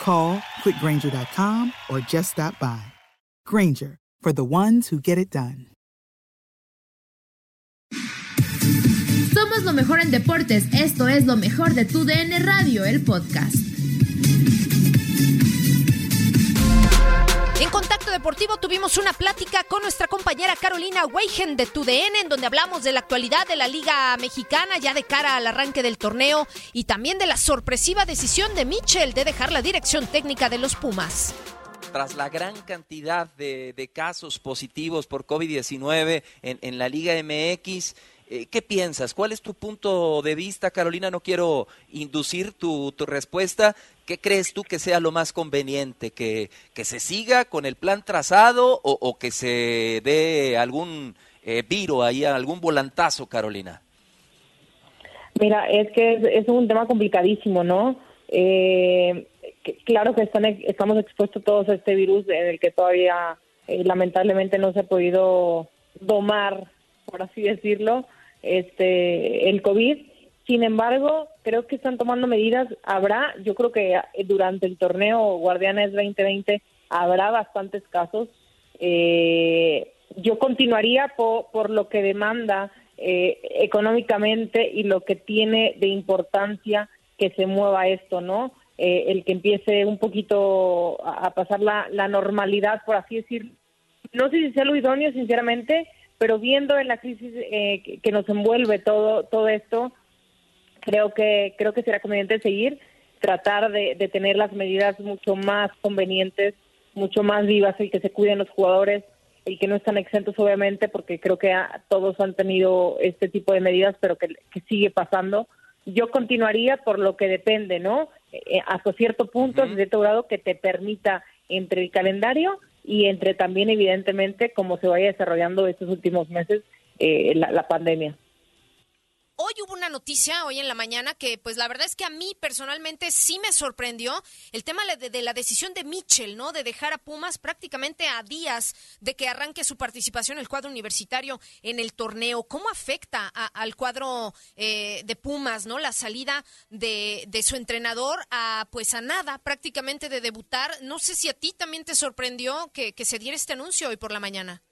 Call quickgranger.com or just stop by. Granger, for the ones who get it done. Somos lo mejor en deportes. Esto es lo mejor de tu DN Radio, el podcast. Contacto Deportivo tuvimos una plática con nuestra compañera Carolina Weigen de TUDN, en donde hablamos de la actualidad de la Liga Mexicana ya de cara al arranque del torneo y también de la sorpresiva decisión de Mitchell de dejar la dirección técnica de los Pumas. Tras la gran cantidad de, casos positivos por COVID-19 en, en la Liga MX, eh, ¿Qué piensas? ¿Cuál es tu punto de vista, Carolina? No quiero inducir tu, tu respuesta. ¿Qué crees tú que sea lo más conveniente? ¿Que, que se siga con el plan trazado o, que se dé algún eh, viro ahí, algún volantazo, Carolina? Mira, es que es, un tema complicadísimo, ¿no? Eh, claro que están, estamos expuestos todos a este virus en el que todavía eh, lamentablemente no se ha podido domar, por así decirlo, este el COVID. Sin embargo, creo que están tomando medidas. Habrá, yo creo que eh, durante el torneo Guardianes 2020 habrá bastantes casos. Eh, yo continuaría po- por lo que demanda eh, económicamente y lo que tiene de importancia que se mueva esto, ¿no? Eh, el que empiece un poquito a, pasar la, la normalidad, por así decir. No sé si sea lo idóneo, sinceramente, pero viendo en la crisis eh, que, nos envuelve todo todo esto, creo que creo que será conveniente seguir, tratar de, de tener las medidas mucho más convenientes, mucho más vivas, el que se cuiden los jugadores, el que no están exentos obviamente, porque creo que a- todos han tenido este tipo de medidas, pero que, que sigue pasando. Yo continuaría por lo que depende, ¿no? Eh, hasta cierto punto, hasta cierto grado, que te permita entre el calendario y entre también, evidentemente, cómo se vaya desarrollando estos últimos meses eh, la, la pandemia. Hoy hubo una noticia, hoy en la mañana, que pues la verdad es que a mí personalmente sí me sorprendió el tema de, de la decisión de Mitchell, ¿no? De dejar a Pumas prácticamente a días de que arranque su participación el cuadro universitario en el torneo. ¿Cómo afecta a- al cuadro eh, de Pumas, ¿no? La salida de, de su entrenador a pues a nada prácticamente de debutar. No sé si a ti también te sorprendió que, se diera este anuncio hoy por la mañana.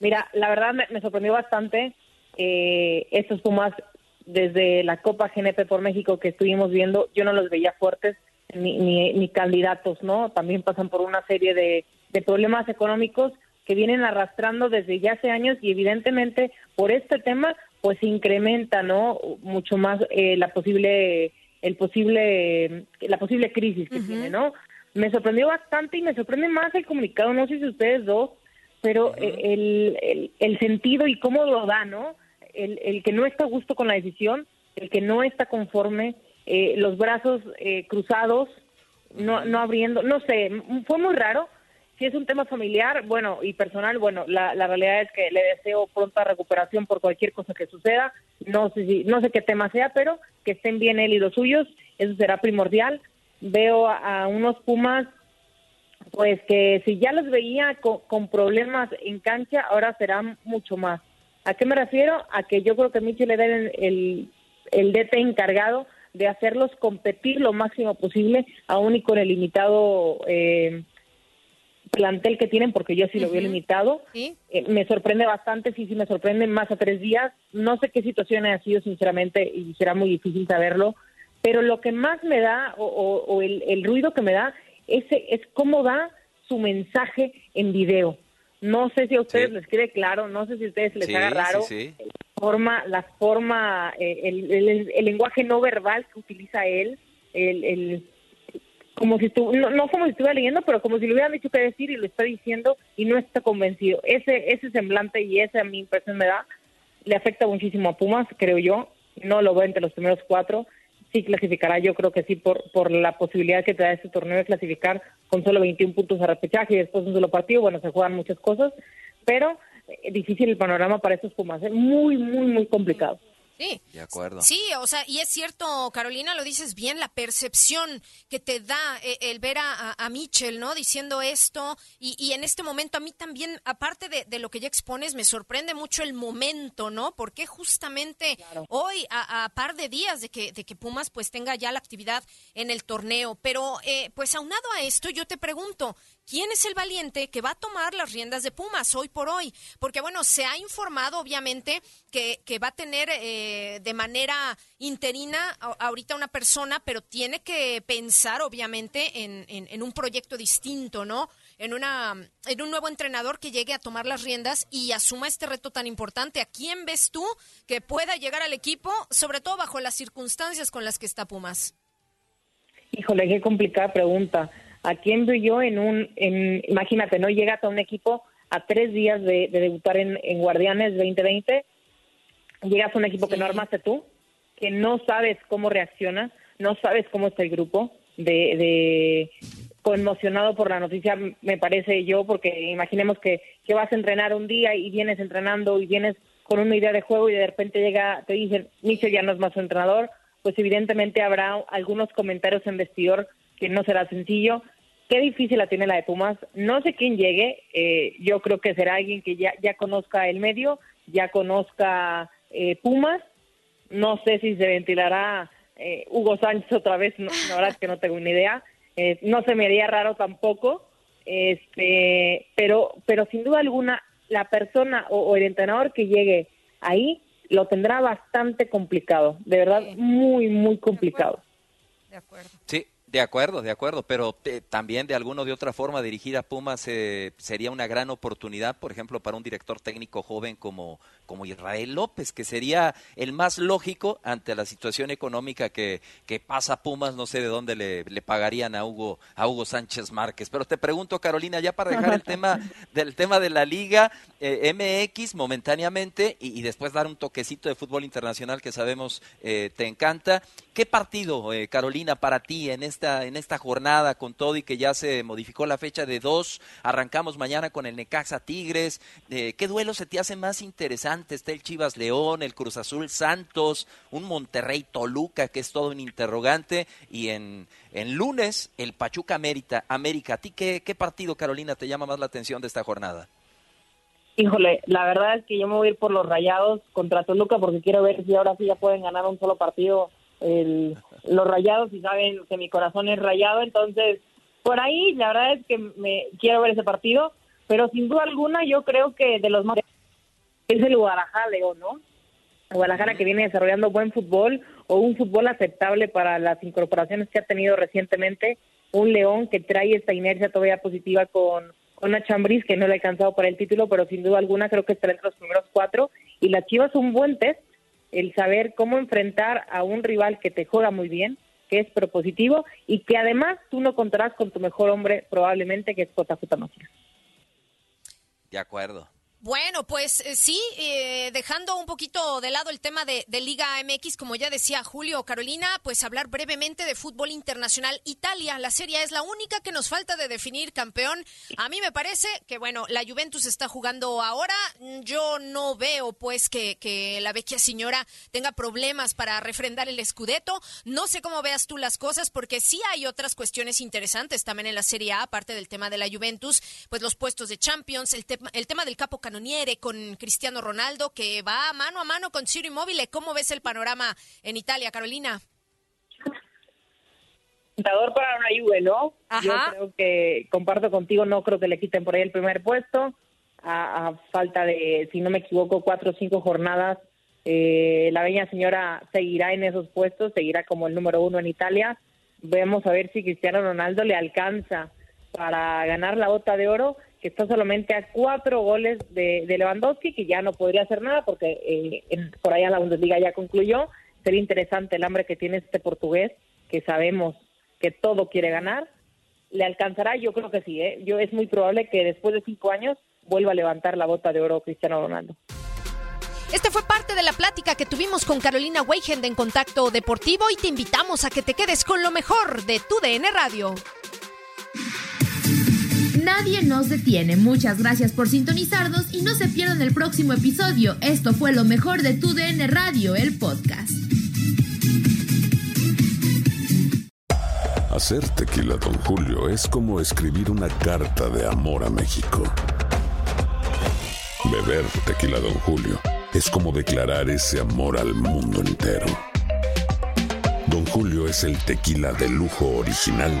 Mira, la verdad me, me sorprendió bastante eh, estos Pumas desde la Copa GNP por México que estuvimos viendo, yo no los veía fuertes ni, ni, ni candidatos, ¿no? También pasan por una serie de, de problemas económicos que vienen arrastrando desde ya hace años y evidentemente por este tema pues incrementa, ¿no? Mucho más eh, la posible el posible la posible crisis que tiene, ¿no? Me sorprendió bastante y me sorprende más el comunicado, no sé si ustedes dos pero el, el, sentido y cómo lo da, ¿no? El, el, que no está a gusto con la decisión, el que no está conforme, eh, los brazos eh, cruzados, no, no abriendo, no sé, fue muy raro. Si es un tema familiar, bueno, y personal, bueno, la, la realidad es que le deseo pronta recuperación por cualquier cosa que suceda. No sé si, no sé qué tema sea, pero que estén bien él y los suyos, eso será primordial. Veo a unos Pumas pues que si ya los veía con, problemas en cancha, ahora serán mucho más. ¿A qué me refiero? A que yo creo que Michel le den el, el DT encargado de hacerlos competir lo máximo posible, aún y con el limitado eh, plantel que tienen, porque yo sí lo veo limitado. Eh, me sorprende bastante, sí, sí me sorprende, más a tres días. No sé qué situación ha sido, sinceramente, y será muy difícil saberlo, pero lo que más me da, o, el, el ruido que me da, ese es cómo da su mensaje en video. No sé si a ustedes les quede claro, no sé si a ustedes les haga raro la forma, la forma eh, el, el, lenguaje no verbal que utiliza él, el, el como si tú, no, como si estuviera leyendo, pero como si le hubieran dicho qué decir y lo está diciendo y no está convencido. Ese, ese semblante y esa mi impresión me da, le afecta muchísimo a Pumas, creo yo. No lo veo entre los primeros cuatro sí clasificará, yo creo que sí, por, por la posibilidad que te da este torneo de clasificar con solo 21 puntos a repechaje y después un solo partido, bueno, se juegan muchas cosas, pero eh, difícil el panorama para estos Pumas, ¿eh? muy, muy, muy complicado. Sí. De acuerdo. Sí, o sea, y es cierto, Carolina, lo dices bien, la percepción que te da eh, el ver a, a, Mitchell, ¿no? Diciendo esto, y, en este momento a mí también, aparte de, lo que ya expones, me sorprende mucho el momento, ¿no? Porque justamente hoy, a, par de días de que, de que Pumas pues tenga ya la actividad en el torneo, pero eh, pues aunado a esto, yo te pregunto, ¿quién es el valiente que va a tomar las riendas de Pumas hoy por hoy? Porque bueno, se ha informado obviamente que, que va a tener... Eh, de manera interina ahorita una persona, pero tiene que pensar obviamente en, un proyecto distinto, ¿no? En, una, en un nuevo entrenador que llegue a tomar las riendas y asuma este reto tan importante. ¿A quién ves tú que pueda llegar al equipo, sobre todo bajo las circunstancias con las que está Pumas? Híjole, qué complicada pregunta. ¿A quién veo yo en un, en, imagínate, no llegas a un equipo a tres días de, debutar en, en Guardianes 2020 llegas a un equipo que no armaste tú, que no sabes cómo reacciona, no sabes cómo está el grupo, de, de conmocionado por la noticia, me parece yo, porque imaginemos que, que vas a entrenar un día y vienes entrenando y vienes con una idea de juego y de repente llega, te dicen, Michel ya no es más su entrenador, pues evidentemente habrá algunos comentarios en vestidor que no será sencillo. Qué difícil la tiene la de Pumas. No sé quién llegue. Eh, yo creo que será alguien que ya, ya conozca el medio, ya conozca eh, Pumas. No sé si se ventilará eh, Hugo Sánchez otra vez, no, la verdad es que no tengo ni idea. Eh, no se me haría raro tampoco, este, pero, pero sin duda alguna la persona o, el entrenador que llegue ahí lo tendrá bastante complicado, de verdad muy, muy complicado. De acuerdo. Sí, de acuerdo, de acuerdo, pero eh, también de alguna o de otra forma dirigir a Pumas eh, sería una gran oportunidad, por ejemplo, para un director técnico joven como, como Israel López, que sería el más lógico ante la situación económica que, que pasa Pumas, no sé de dónde le, le, pagarían a Hugo, a Hugo Sánchez Márquez. Pero te pregunto, Carolina, ya para dejar el tema del tema de la Liga eh, MX momentáneamente y, después dar un toquecito de fútbol internacional que sabemos te encanta. ¿Qué partido, Carolina, para ti en este esta, en esta jornada con todo y que ya se modificó la fecha de dos. Arrancamos mañana con el Necaxa Tigres. Eh, ¿Qué duelo se te hace más interesante? Está el Chivas León, el Cruz Azul Santos, un Monterrey Toluca, que es todo un interrogante. Y en, en lunes, el Pachuca América. América. ¿A ti qué, qué partido, Carolina, te llama más la atención de esta jornada? Híjole, la verdad es que yo me voy a ir por los rayados contra Toluca porque quiero ver si ahora sí ya pueden ganar un solo partido el, los rayados y saben que mi corazón es rayado, entonces por ahí la verdad es que me quiero ver ese partido, pero sin duda alguna yo creo que de los más es el Guadalajara León, ¿no? Guadalajara que viene desarrollando buen fútbol o un fútbol aceptable para las incorporaciones que ha tenido recientemente, un León que trae esta inercia todavía positiva con, una Chambriz que no le ha alcanzado para el título, pero sin duda alguna creo que estará entre los primeros cuatro. Y la Chivas un buen test el saber cómo enfrentar a un rival que te juega muy bien, que es propositivo y que además tú no contarás con tu mejor hombre probablemente que es JJ Macías. De acuerdo. Bueno, pues eh, sí, eh, dejando un poquito de lado el tema de, Liga MX, como ya decía Julio Carolina, pues hablar brevemente de fútbol internacional. Italia, la serie es la única que nos falta de definir campeón. A mí me parece que, bueno, la Juventus está jugando ahora. Yo no veo, pues, que, la vecchia señora tenga problemas para refrendar el escudeto. No sé cómo veas tú las cosas, porque sí hay otras cuestiones interesantes también en la Serie A, aparte del tema de la Juventus, pues los puestos de Champions, el, tema el tema del capo Canoniere con Cristiano Ronaldo, que va mano a mano con Ciro Immobile. ¿Cómo ves el panorama en Italia, Carolina? Tentador para una Juve, ¿no? Yo creo que, comparto contigo, no creo que le quiten por ahí el primer puesto. A, falta de, si no me equivoco, cuatro o cinco jornadas, eh, la bella señora seguirá en esos puestos, seguirá como el número uno en Italia. Vemos a ver si Cristiano Ronaldo le alcanza para ganar la bota de oro que está solamente a cuatro goles de, Lewandowski, que ya no podría hacer nada porque eh, por allá la Bundesliga ya concluyó. Sería interesante el hambre que tiene este portugués, que sabemos que todo quiere ganar. ¿Le alcanzará? Yo creo que sí. ¿eh? Yo Es muy probable que después de cinco años vuelva a levantar la bota de oro Cristiano Ronaldo. Este fue parte de la plática que tuvimos con Carolina Weigend en Contacto Deportivo y te invitamos a que te quedes con lo mejor de tu DN Radio nadie nos detiene. Muchas gracias por sintonizarnos y no se pierdan el próximo episodio. Esto fue lo mejor de tu DN Radio, el podcast. Hacer tequila, don Julio, es como escribir una carta de amor a México. Beber tequila, don Julio, es como declarar ese amor al mundo entero. Don Julio es el tequila de lujo original